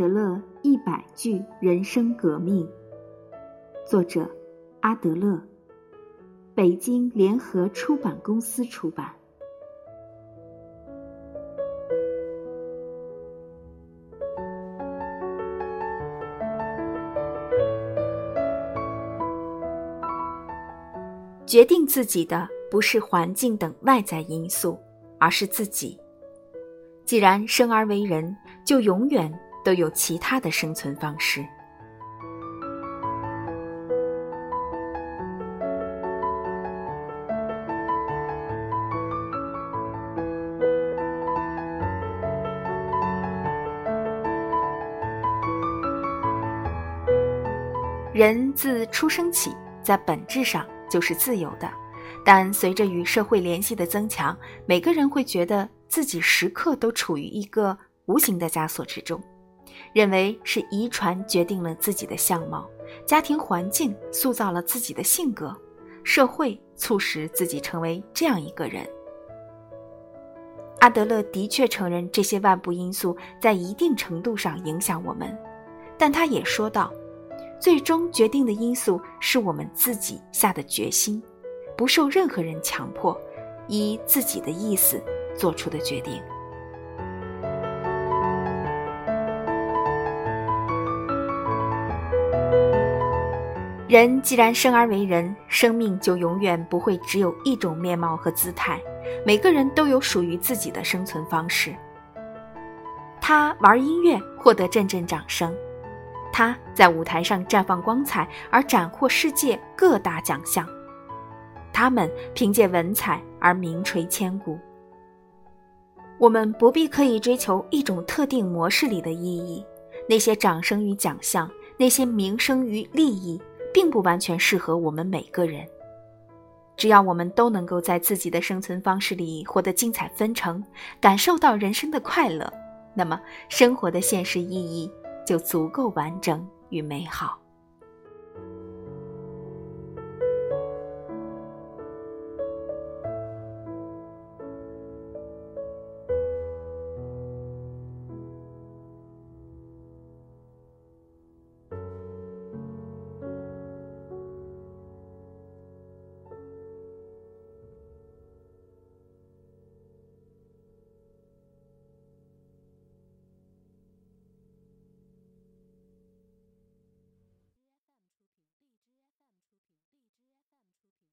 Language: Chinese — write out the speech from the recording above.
阿德勒一百句人生革命，作者阿德勒，北京联合出版公司出版。决定自己的不是环境等外在因素，而是自己。既然生而为人，就永远都有其他的生存方式。人自出生起，在本质上。就是自由的，但随着与社会联系的增强，每个人会觉得自己时刻都处于一个无形的枷锁之中，认为是遗传决定了自己的相貌，家庭环境塑造了自己的性格，社会促使自己成为这样一个人。阿德勒的确承认这些外部因素在一定程度上影响我们，但他也说道。最终决定的因素是我们自己下的决心，不受任何人强迫，以自己的意思做出的决定。人既然生而为人，生命就永远不会只有一种面貌和姿态，每个人都有属于自己的生存方式。他玩音乐，获得阵阵掌声。他在舞台上绽放光彩，而斩获世界各大奖项。他们凭借文采而名垂千古。我们不必刻意追求一种特定模式里的意义。那些掌声与奖项，那些名声与利益，并不完全适合我们每个人。只要我们都能够在自己的生存方式里活得精彩纷呈，感受到人生的快乐，那么生活的现实意义。就足够完整与美好。